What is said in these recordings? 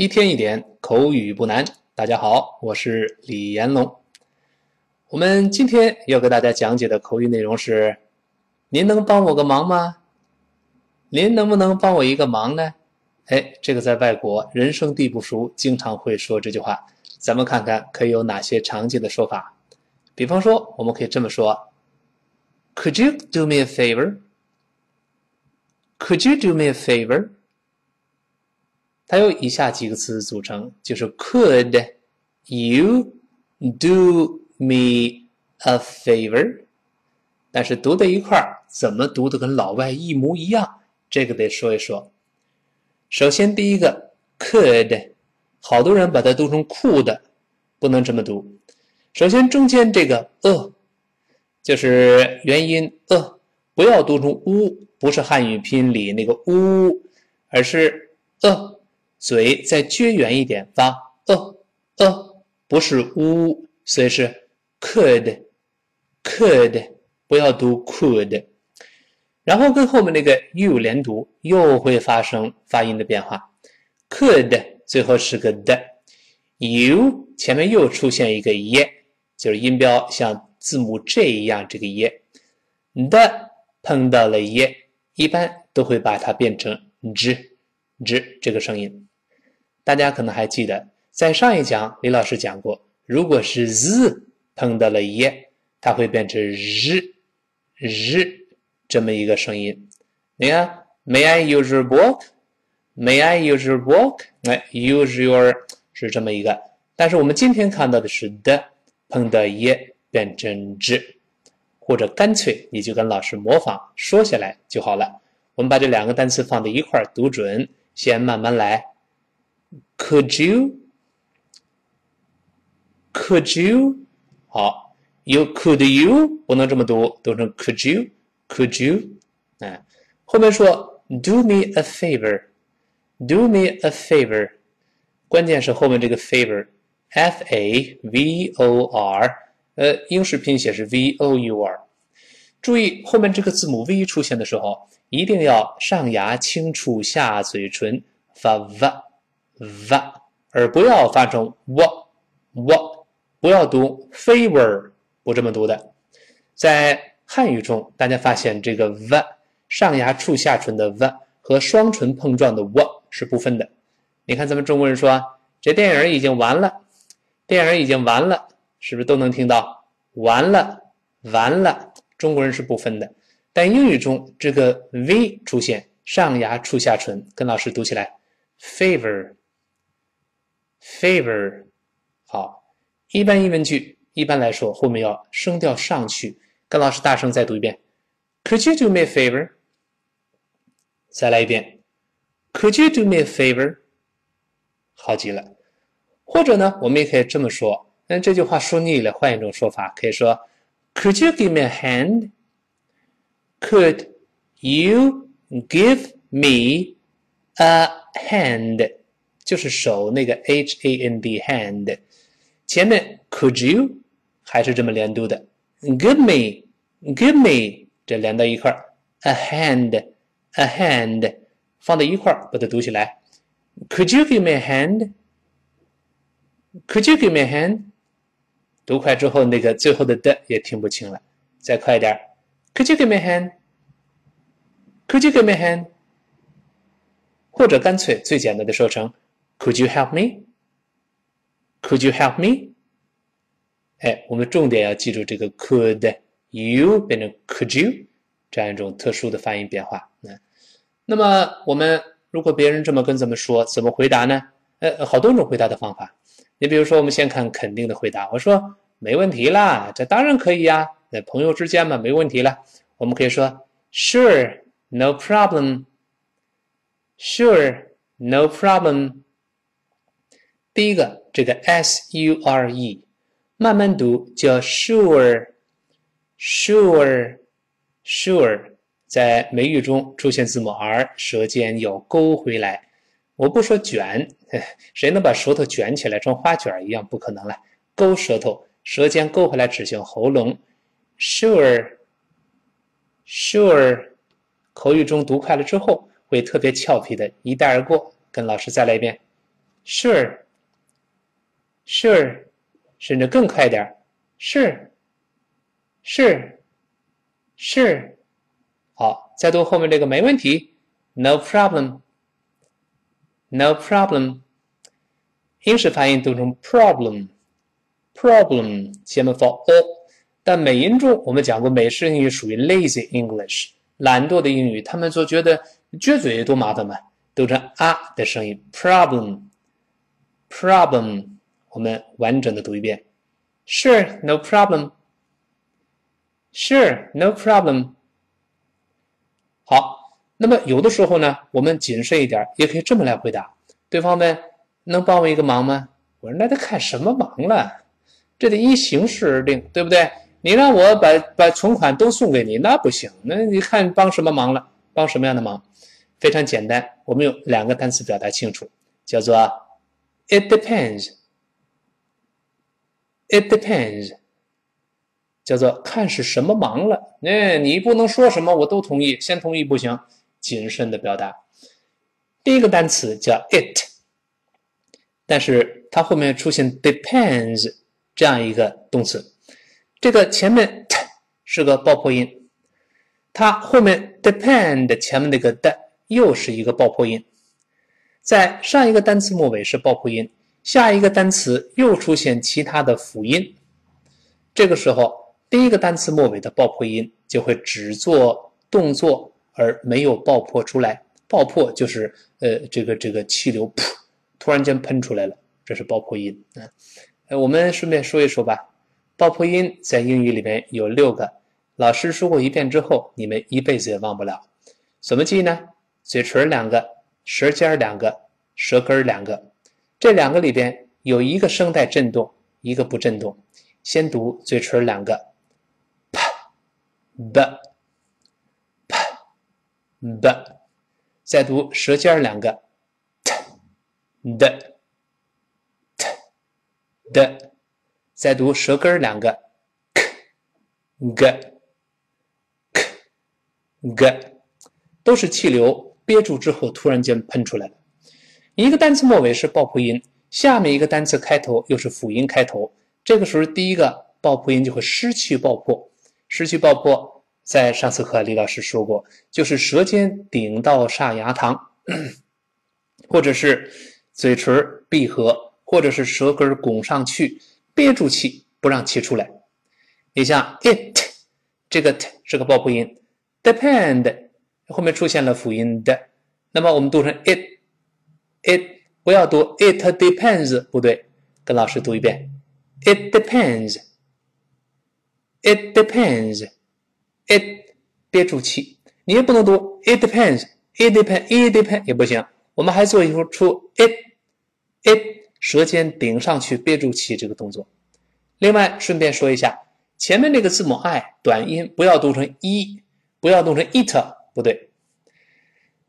一天一点口语不难。大家好，我是李延龙。我们今天要给大家讲解的口语内容是：您能帮我个忙吗？您能不能帮我一个忙呢？哎，这个在外国人生地不熟，经常会说这句话。咱们看看可以有哪些常见的说法。比方说，我们可以这么说：Could you do me a favor？Could you do me a favor？它由以下几个词组成，就是 Could you do me a favor？但是读在一块儿，怎么读的跟老外一模一样？这个得说一说。首先，第一个 Could，好多人把它读成 Could，不能这么读。首先，中间这个 a，就是元音 a，不要读成 u，不是汉语拼音里那个 u，而是 a。嘴再撅圆一点，发呃呃，不是呜，所以是 could could，不要读 could，然后跟后面那个 you 连读，又会发生发音的变化。could 最后是个的，you 前面又出现一个耶，就是音标像字母 J 一样，这个耶的碰到了耶，一般都会把它变成 z z 这个声音。大家可能还记得，在上一讲李老师讲过，如果是 z 碰到了 y，它会变成日日这么一个声音。你看，May I use your book？May I use your book？哎，use your 是这么一个。但是我们今天看到的是的碰到 y 变成 z，或者干脆你就跟老师模仿说下来就好了。我们把这两个单词放在一块儿读准，先慢慢来。Could you? Could you? 好，You could you 不能这么读，读成 Could you? Could you? 哎，后面说 Do me a favor. Do me a favor. 关键是后面这个 favor，F A V O R，呃，英式拼写是 V O U R。注意后面这个字母 V 出现的时候，一定要上牙轻触下嘴唇，发 v。 v，而不要发成 w w，不要读 favor，不这么读的。在汉语中，大家发现这个 v 上牙触下唇的 v 和双唇碰撞的 w 是不分的。你看咱们中国人说这电影已经完了，电影已经完了，是不是都能听到完了完了？中国人是不分的。但英语中这个 v 出现上牙触下唇，跟老师读起来 favor。Favor，好，一般疑问句一般来说后面要声调上去，跟老师大声再读一遍。Could you do me a favor？再来一遍。Could you do me a favor？好极了。或者呢，我们也可以这么说。那这句话说腻了，换一种说法，可以说：Could you give me a hand？Could you give me a hand？就是手那个 h a n d hand，前面 could you 还是这么连读的，give me，give me 这连到一块，a hand，a hand 放在一块儿把它读起来，could you give me a hand？could you give me a hand？读快之后那个最后的的也听不清了，再快点，could you give me a hand？could you give me a hand？或者干脆最简单的说成。Could you help me? Could you help me? 哎，我们重点要记住这个 could you 变成 could you 这样一种特殊的发音变化。嗯，那么我们如果别人这么跟咱们说，怎么回答呢？呃，好多种回答的方法。你比如说，我们先看肯定的回答。我说没问题啦，这当然可以呀。那朋友之间嘛，没问题了。我们可以说 Sure, no problem. Sure, no problem. 第一个，这个 s u r e，慢慢读叫 sure，sure，sure，在美语中出现字母 r，舌尖要勾回来。我不说卷，谁能把舌头卷起来成花卷一样？不可能了。勾舌头，舌尖勾回来指向喉咙。sure，sure，口语中读快了之后会特别俏皮的一带而过。跟老师再来一遍，Sure。Sure，Sure，甚至更快点，Sure，Sure，Sure。好，再读后面这个没问题，No problem，No problem。英式发音读成 problem，problem 前面放 o，但美音中我们讲过，美式英语属于 lazy English，懒惰的英语，他们就觉得撅嘴多麻烦嘛，读成啊的声音，problem，problem。我们完整的读一遍，Sure，no problem，Sure，no problem。好，那么有的时候呢，我们谨慎一点，也可以这么来回答对方问。能帮我一个忙吗？我说那得看什么忙了，这得依形势而定，对不对？你让我把把存款都送给你，那不行。那你看帮什么忙了？帮什么样的忙？非常简单，我们用两个单词表达清楚，叫做 "It depends"。It depends，叫做看是什么忙了。哎，你不能说什么我都同意，先同意不行，谨慎的表达。第一个单词叫 "it"。但是它后面出现 depends 这样一个动词，这个前面 t 是个爆破音，它后面 depend 前面那个的又是一个爆破音，在上一个单词末尾是爆破音，下一个单词又出现其他的辅音，这个时候第一个单词末尾的爆破音就会只做动作而没有爆破出来，爆破就是呃这个这个气流噗。突然间喷出来了，这是爆破音啊！呃，我们顺便说一说吧。爆破音在英语里面有六个，老师说过一遍之后，你们一辈子也忘不了。怎么记呢？嘴唇两个，舌尖两个，舌根两个。这两个里边有一个声带震动，一个不震动。先读嘴唇两个，p b p b，再读舌尖两个。的，t 的，再读舌根两个，k，g，k，g，都是气流憋住之后突然间喷出来了。一个单词末尾是爆破音，下面一个单词开头又是辅音开头，这个时候第一个爆破音就会失去爆破。失去爆破，在上次课李老师说过，就是舌尖顶到上牙膛，或者是。嘴唇闭合，或者是舌根拱上去，憋住气不让气出来。你像 it 这个 t 是个爆破音，depend 后面出现了辅音的，那么我们读成 it it 不要读 it depends 不对，跟老师读一遍。It depends it depends it 憋住气，你也不能读 it depends it depend it depend 也不行，我们还做一出 it。it 舌尖顶上去憋住气这个动作。另外顺便说一下，前面那个字母 i 短音不要读成 e，不要读成 it，不对，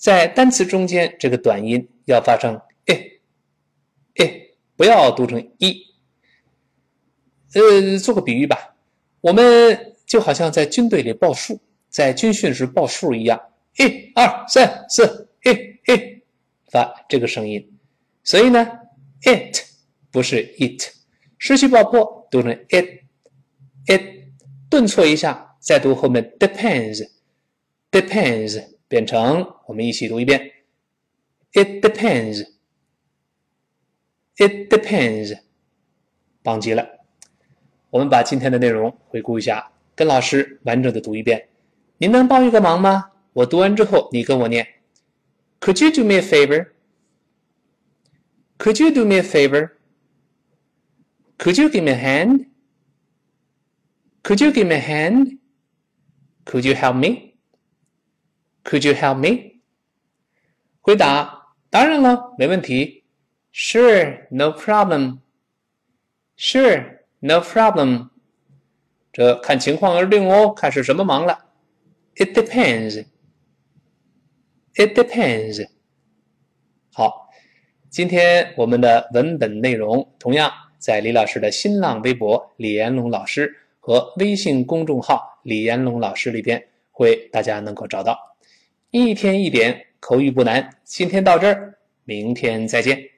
在单词中间这个短音要发成 i，i，不要读成 e。呃，做个比喻吧，我们就好像在军队里报数，在军训时报数一样，一、二、三、四，一、一，发这个声音。所以呢，it 不是 it，失去爆破读成 it，it 顿挫一下，再读后面 depends，depends 变成我们一起读一遍，it depends，it depends，棒极了。我们把今天的内容回顾一下，跟老师完整的读一遍。您能帮一个忙吗？我读完之后，你跟我念，Could you do me a favor？Could you do me a favor? Could you give me a hand? Could you give me a hand? Could you help me? Could you help me? 回答：当然了，没问题。Sure, no problem. Sure, no problem. 这看情况而定哦，看是什么忙了。It depends. It depends. 好。今天我们的文本内容同样在李老师的新浪微博李延龙老师和微信公众号李延龙老师里边会大家能够找到。一天一点口语不难，今天到这儿，明天再见。